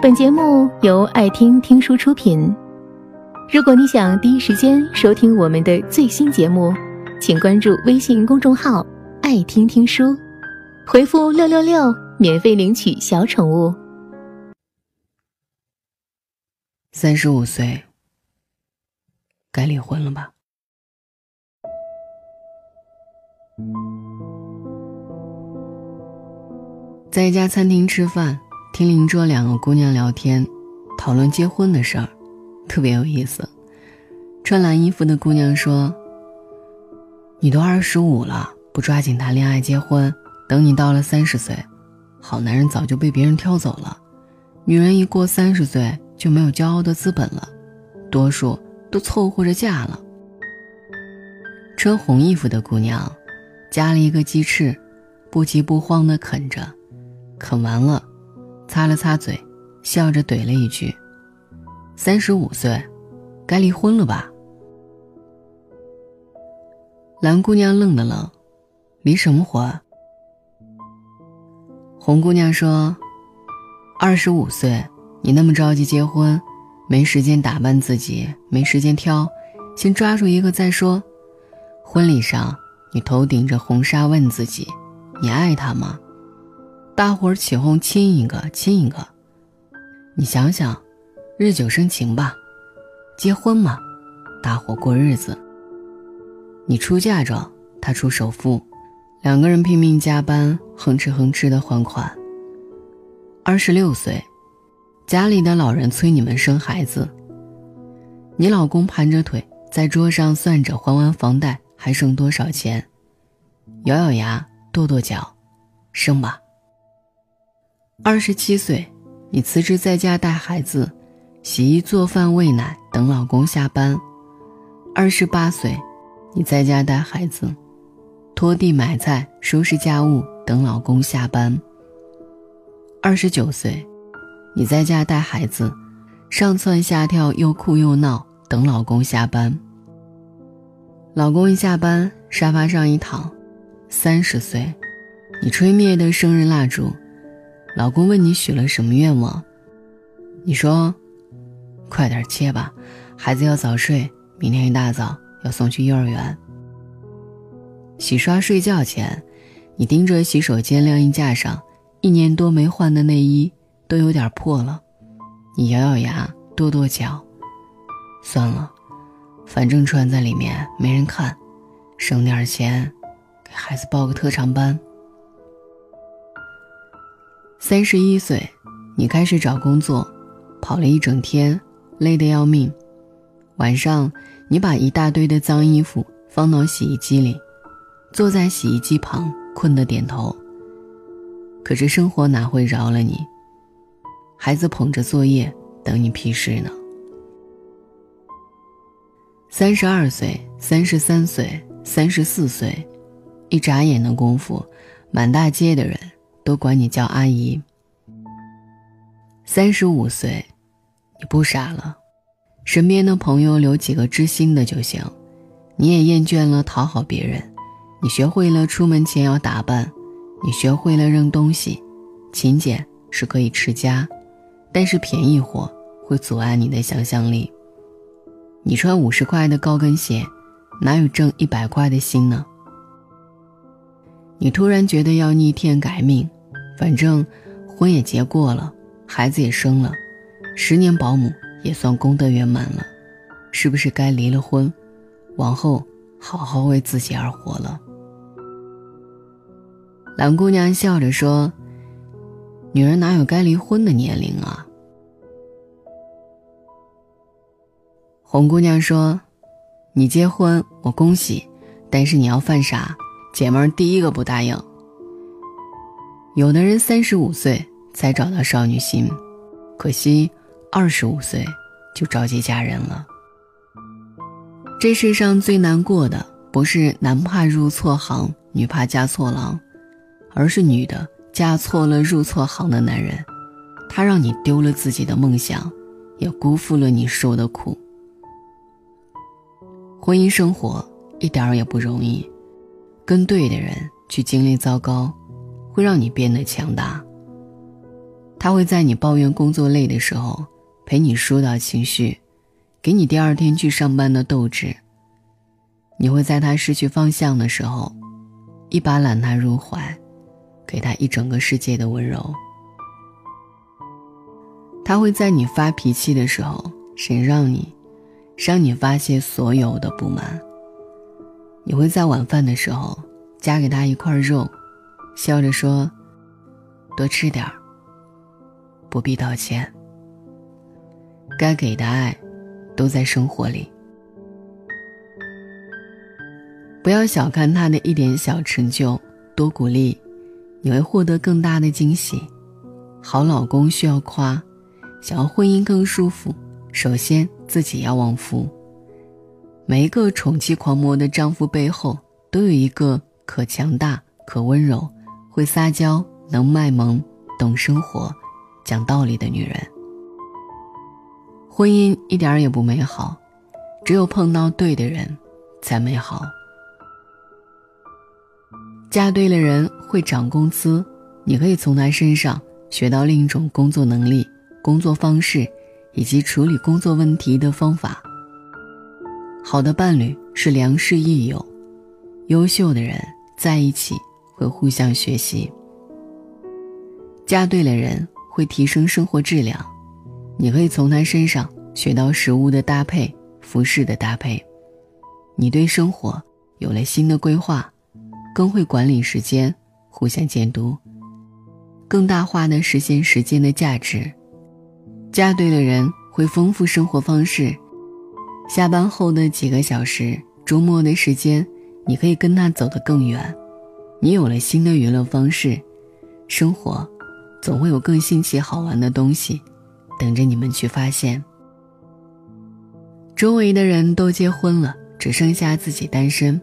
本节目由爱听听书出品。如果你想第一时间收听我们的最新节目，请关注微信公众号“爱听听书”，回复“六六六”免费领取小宠物。三十五岁，该离婚了吧？在一家餐厅吃饭，听邻桌两个姑娘聊天，讨论结婚的事儿，特别有意思。穿蓝衣服的姑娘说：“你都二十五了，不抓紧谈恋爱结婚，等你到了三十岁，好男人早就被别人挑走了。女人一过三十岁就没有骄傲的资本了，多数都凑合着嫁了。”穿红衣服的姑娘，夹了一个鸡翅，不急不慌地啃着。啃完了，擦了擦嘴，笑着怼了一句：“三十五岁，该离婚了吧？”蓝姑娘愣了愣：“离什么婚？”红姑娘说：“二十五岁，你那么着急结婚，没时间打扮自己，没时间挑，先抓住一个再说。婚礼上，你头顶着红纱问自己：你爱他吗？”大伙儿起哄，亲一个，亲一个。你想想，日久生情吧，结婚嘛，大伙过日子。你出嫁妆，他出首付，两个人拼命加班，哼哧哼哧的还款。二十六岁，家里的老人催你们生孩子。你老公盘着腿在桌上算着还完房贷还剩多少钱，咬咬牙，跺跺脚，生吧。二十七岁，你辞职在家带孩子，洗衣做饭喂奶等老公下班。二十八岁，你在家带孩子，拖地买菜收拾家务等老公下班。二十九岁，你在家带孩子，上蹿下跳又哭又闹等老公下班。老公一下班，沙发上一躺。三十岁，你吹灭的生日蜡烛。老公问你许了什么愿望？你说：“快点切吧，孩子要早睡，明天一大早要送去幼儿园。”洗刷睡觉前，你盯着洗手间晾衣架上一年多没换的内衣都有点破了，你咬咬牙，跺跺脚，算了，反正穿在里面没人看，省点钱，给孩子报个特长班。三十一岁，你开始找工作，跑了一整天，累得要命。晚上，你把一大堆的脏衣服放到洗衣机里，坐在洗衣机旁，困得点头。可是生活哪会饶了你？孩子捧着作业等你批示呢。三十二岁、三十三岁、三十四岁，一眨眼的功夫，满大街的人。都管你叫阿姨。三十五岁，你不傻了，身边的朋友留几个知心的就行。你也厌倦了讨好别人，你学会了出门前要打扮，你学会了扔东西。勤俭是可以持家，但是便宜货会阻碍你的想象力。你穿五十块的高跟鞋，哪有挣一百块的心呢？你突然觉得要逆天改命。反正婚也结过了，孩子也生了，十年保姆也算功德圆满了，是不是该离了婚，往后好好为自己而活了？蓝姑娘笑着说：“女人哪有该离婚的年龄啊？”红姑娘说：“你结婚我恭喜，但是你要犯傻，姐们儿第一个不答应。”有的人三十五岁才找到少女心，可惜二十五岁就着急嫁人了。这世上最难过的不是男怕入错行，女怕嫁错郎，而是女的嫁错了入错行的男人，他让你丢了自己的梦想，也辜负了你受的苦。婚姻生活一点儿也不容易，跟对的人去经历糟糕。会让你变得强大。他会在你抱怨工作累的时候陪你疏导情绪，给你第二天去上班的斗志。你会在他失去方向的时候，一把揽他入怀，给他一整个世界的温柔。他会在你发脾气的时候谁让你，让你发泄所有的不满。你会在晚饭的时候夹给他一块肉，笑着说：“多吃点儿。”不必道歉。该给的爱，都在生活里。不要小看他的一点小成就，多鼓励，你会获得更大的惊喜。好老公需要夸，想要婚姻更舒服，首先自己要旺夫。每一个宠妻狂魔的丈夫背后，都有一个可强大、可温柔、会撒娇、能卖萌、懂生活、讲道理的女人。婚姻一点也不美好，只有碰到对的人，才美好。嫁对了人会涨工资，你可以从他身上学到另一种工作能力、工作方式，以及处理工作问题的方法。好的伴侣是良师益友，优秀的人在一起会互相学习。嫁对了人会提升生活质量，你可以从他身上学到食物的搭配、服饰的搭配，你对生活有了新的规划。更会管理时间，互相监督，更大化的实现时间的价值。嫁对了人会丰富生活方式，下班后的几个小时，周末的时间，你可以跟他走得更远。你有了新的娱乐方式，生活总会有更新奇好玩的东西，等着你们去发现。周围的人都结婚了，只剩下自己单身，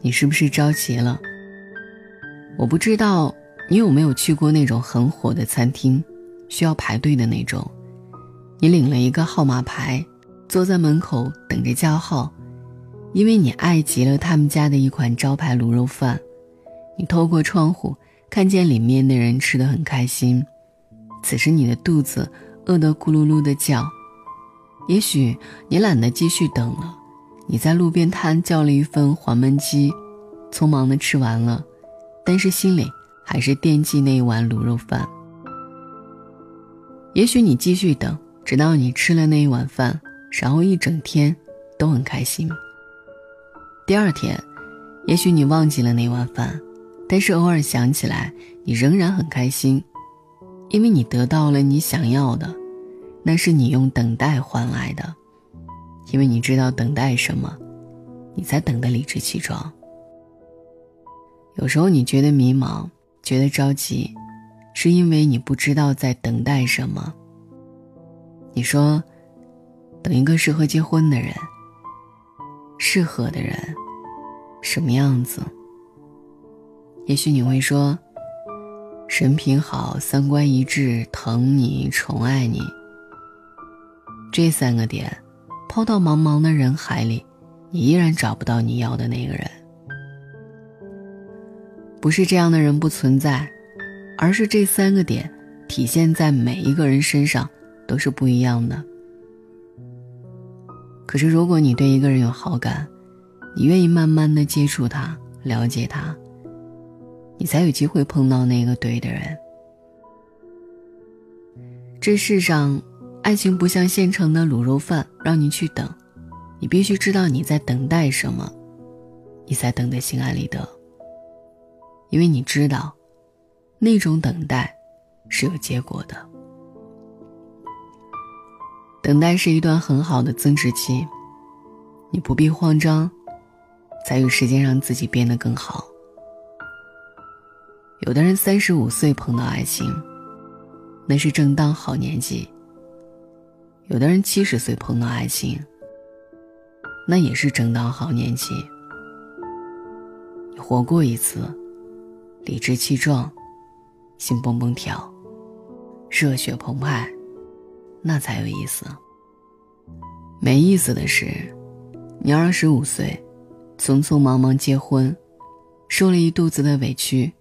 你是不是着急了？我不知道你有没有去过那种很火的餐厅，需要排队的那种。你领了一个号码牌，坐在门口等着叫号，因为你爱极了他们家的一款招牌卤肉饭。你透过窗户看见里面的人吃的很开心，此时你的肚子饿得咕噜噜的叫。也许你懒得继续等了，你在路边摊叫了一份黄焖鸡，匆忙的吃完了。但是心里还是惦记那一碗卤肉饭。也许你继续等，直到你吃了那一碗饭，然后一整天都很开心。第二天，也许你忘记了那碗饭，但是偶尔想起来，你仍然很开心，因为你得到了你想要的，那是你用等待换来的，因为你知道等待什么，你才等得理直气壮。有时候你觉得迷茫，觉得着急，是因为你不知道在等待什么。你说，等一个适合结婚的人，适合的人，什么样子？也许你会说，人品好，三观一致，疼你，宠爱你。这三个点，抛到茫茫的人海里，你依然找不到你要的那个人。不是这样的人不存在，而是这三个点体现在每一个人身上都是不一样的。可是，如果你对一个人有好感，你愿意慢慢的接触他，了解他，你才有机会碰到那个对的人。这世上，爱情不像现成的卤肉饭，让你去等，你必须知道你在等待什么，你才等得心安理得。因为你知道，那种等待是有结果的。等待是一段很好的增值期，你不必慌张，才有时间让自己变得更好。有的人三十五岁碰到爱情，那是正当好年纪；有的人七十岁碰到爱情，那也是正当好年纪。你活过一次。理直气壮，心蹦蹦跳，热血澎湃，那才有意思。没意思的是，你二十五岁，匆匆忙忙结婚，受了一肚子的委屈，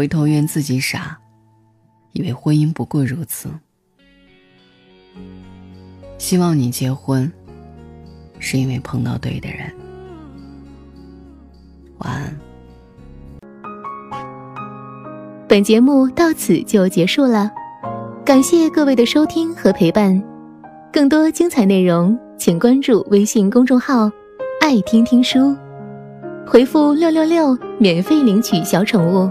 回头怨自己傻，以为婚姻不过如此。希望你结婚，是因为碰到对的人。晚安。本节目到此就结束了，感谢各位的收听和陪伴。更多精彩内容，请关注微信公众号“爱听听书”，回复“六六六”免费领取小宠物。